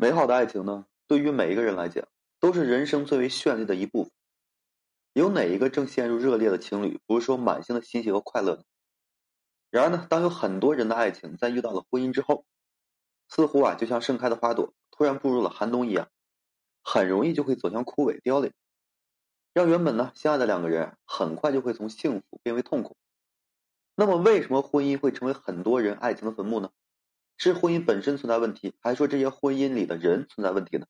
美好的爱情呢，对于每一个人来讲，都是人生最为绚丽的一部分。有哪一个正陷入热烈的情侣，不是说满心的欣喜和快乐呢？然而呢，当有很多人的爱情在遇到了婚姻之后，似乎啊，就像盛开的花朵突然步入了寒冬一样，很容易就会走向枯萎凋零，让原本呢相爱的两个人很快就会从幸福变为痛苦。那么，为什么婚姻会成为很多人爱情的坟墓呢？是婚姻本身存在问题，还是说这些婚姻里的人存在问题呢？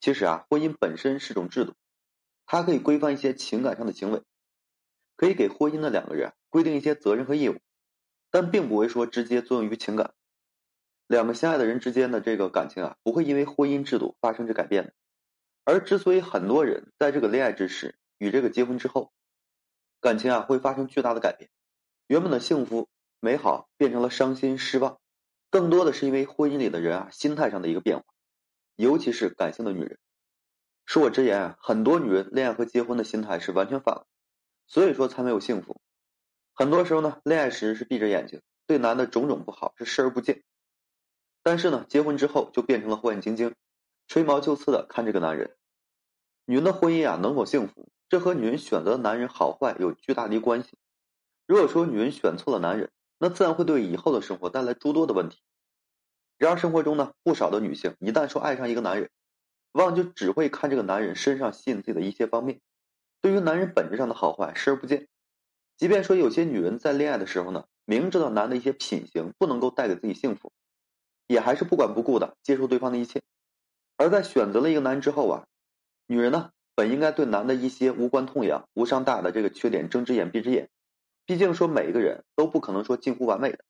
其实啊，婚姻本身是种制度，它可以规范一些情感上的行为，可以给婚姻的两个人规定一些责任和义务，但并不会说直接作用于情感。两个相爱的人之间的这个感情啊，不会因为婚姻制度发生着改变的。而之所以很多人在这个恋爱之时与这个结婚之后，感情啊会发生巨大的改变，原本的幸福美好变成了伤心失望。更多的是因为婚姻里的人啊心态上的一个变化，尤其是感性的女人。恕我直言啊，很多女人恋爱和结婚的心态是完全反了，所以说才没有幸福。很多时候呢，恋爱时是闭着眼睛，对男的种种不好是视而不见，但是呢，结婚之后就变成了火眼金睛，吹毛求疵的看这个男人。女人的婚姻啊能否幸福，这和女人选择的男人好坏有巨大的关系。如果说女人选错了男人，那自然会对以后的生活带来诸多的问题。然而生活中呢，不少的女性一旦说爱上一个男人，往往就只会看这个男人身上吸引自己的一些方面，对于男人本质上的好坏视而不见。即便说有些女人在恋爱的时候呢，明知道男的一些品行不能够带给自己幸福，也还是不管不顾的接受对方的一切。而在选择了一个男人之后啊，女人呢本应该对男的一些无关痛痒、无伤大雅的这个缺点睁只眼闭只眼。毕竟说每一个人都不可能说近乎完美的，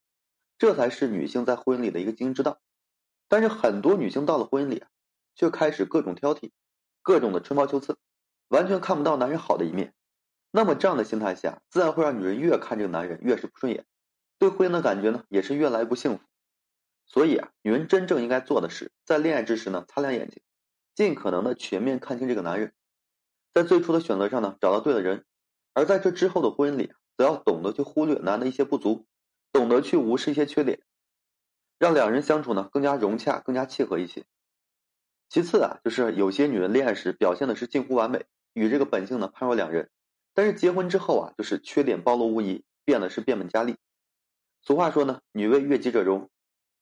这才是女性在婚姻里的一个经营之道。但是很多女性到了婚姻里，却开始各种挑剔，各种的吹毛求疵，完全看不到男人好的一面。那么这样的心态下，自然会让女人越看这个男人越是不顺眼，对婚姻的感觉呢也是越来越不幸福。所以啊，女人真正应该做的是，在恋爱之时呢，擦亮眼睛，尽可能的全面看清这个男人，在最初的选择上呢，找到对的人，而在这之后的婚姻里。则要懂得去忽略男的一些不足，懂得去无视一些缺点，让两人相处呢更加融洽、更加契合一些。其次啊，就是有些女人恋爱时表现的是近乎完美，与这个本性呢判若两人，但是结婚之后啊，就是缺点暴露无遗，变得是变本加厉。俗话说呢，女为悦己者容。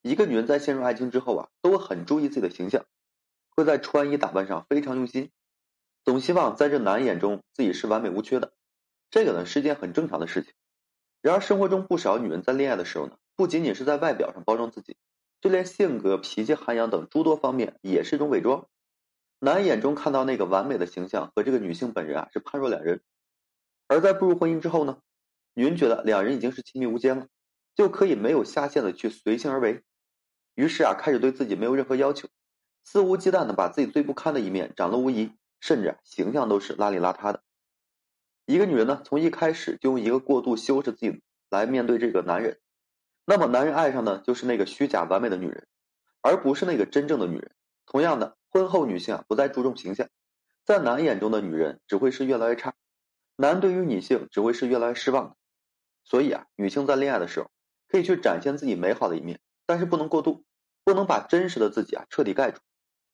一个女人在陷入爱情之后啊，都会很注意自己的形象，会在穿衣打扮上非常用心，总希望在这男眼中自己是完美无缺的。这个呢是件很正常的事情，然而生活中不少女人在恋爱的时候呢，不仅仅是在外表上包装自己，就连性格、脾气、涵养等诸多方面也是一种伪装。男眼中看到那个完美的形象和这个女性本人啊是判若两人，而在步入婚姻之后呢，女人觉得两人已经是亲密无间了，就可以没有下限的去随性而为，于是啊开始对自己没有任何要求，肆无忌惮的把自己最不堪的一面展露无遗，甚至啊形象都是邋里邋遢的。一个女人呢，从一开始就用一个过度修饰自己来面对这个男人，那么男人爱上的就是那个虚假完美的女人，而不是那个真正的女人。同样的，婚后女性啊不再注重形象，在男眼中的女人只会是越来越差，男对于女性只会是越来越失望。所以啊，女性在恋爱的时候可以去展现自己美好的一面，但是不能过度，不能把真实的自己啊彻底盖住，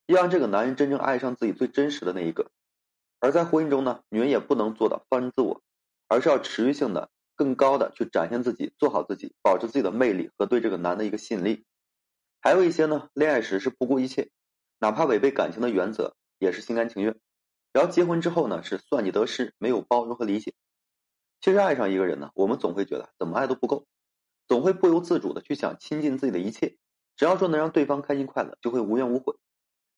要让这个男人真正爱上自己最真实的那一个。而在婚姻中呢，女人也不能做到放任自我，而是要持续性的、更高的去展现自己，做好自己，保持自己的魅力和对这个男的一个吸引力。还有一些呢，恋爱时是不顾一切，哪怕违背感情的原则，也是心甘情愿。然后结婚之后呢，是算计得失，没有包容和理解。其实爱上一个人呢，我们总会觉得怎么爱都不够，总会不由自主的去想倾尽自己的一切，只要说能让对方开心快乐，就会无怨无悔。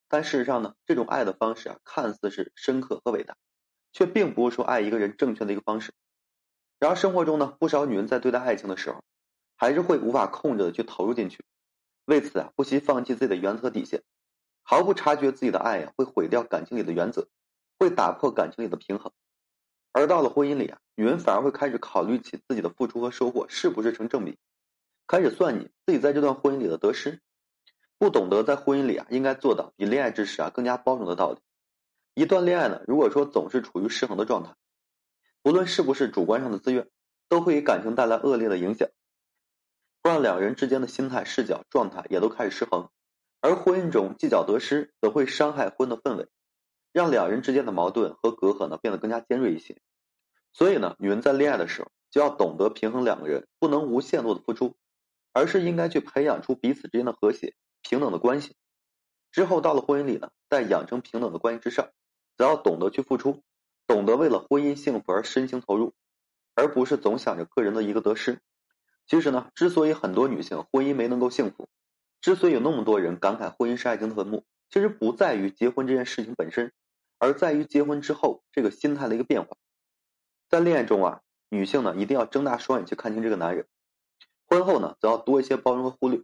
但事实上呢，这种爱的方式啊，看似是深刻和伟大，却并不是说爱一个人正确的一个方式。然而生活中呢，不少女人在对待爱情的时候，还是会无法控制的去投入进去，为此啊，不惜放弃自己的原则底线，毫不察觉自己的爱呀会毁掉感情里的原则，会打破感情里的平衡。而到了婚姻里啊，女人反而会开始考虑起自己的付出和收获是不是成正比，开始算计自己在这段婚姻里的得失。不懂得在婚姻里啊，应该做到比恋爱之时啊更加包容的道理。一段恋爱呢，如果说总是处于失衡的状态，不论是不是主观上的自愿，都会给感情带来恶劣的影响，会让两人之间的心态、视角、状态也都开始失衡，而婚姻中计较得失，则会伤害婚的氛围，让两人之间的矛盾和隔阂呢变得更加尖锐一些。所以呢，女人在恋爱的时候就要懂得平衡两个人，不能无限度的付出，而是应该去培养出彼此之间的和谐、平等的关系。之后到了婚姻里呢，在养成平等的关系之上，则要懂得去付出，懂得为了婚姻幸福而深情投入，而不是总想着个人的一个得失。其实呢，之所以很多女性婚姻没能够幸福，之所以有那么多人感慨婚姻是爱情的坟墓，其实不在于结婚这件事情本身，而在于结婚之后这个心态的一个变化。在恋爱中啊，女性呢一定要睁大双眼去看清这个男人，婚后呢则要多一些包容和忽略，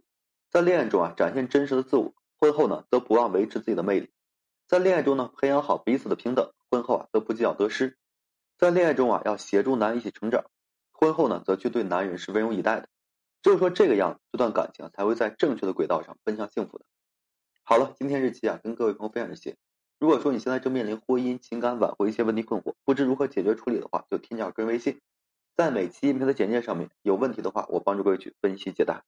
在恋爱中啊展现真实的自我。婚后呢，则不忘维持自己的魅力，在恋爱中呢，培养好彼此的平等；婚后啊，则不计较得失，在恋爱中啊，要协助男人一起成长；婚后呢，则去对男人是温柔以待的。只有说这个样子，这段感情才会在正确的轨道上奔向幸福的。好了，今天日期啊，跟各位朋友分享这些。如果说你现在正面临婚姻、情感挽回一些问题困惑，不知如何解决处理的话，就添加我个人微信，在每期音频的简介上面，有问题的话，我帮助各位去分析解答。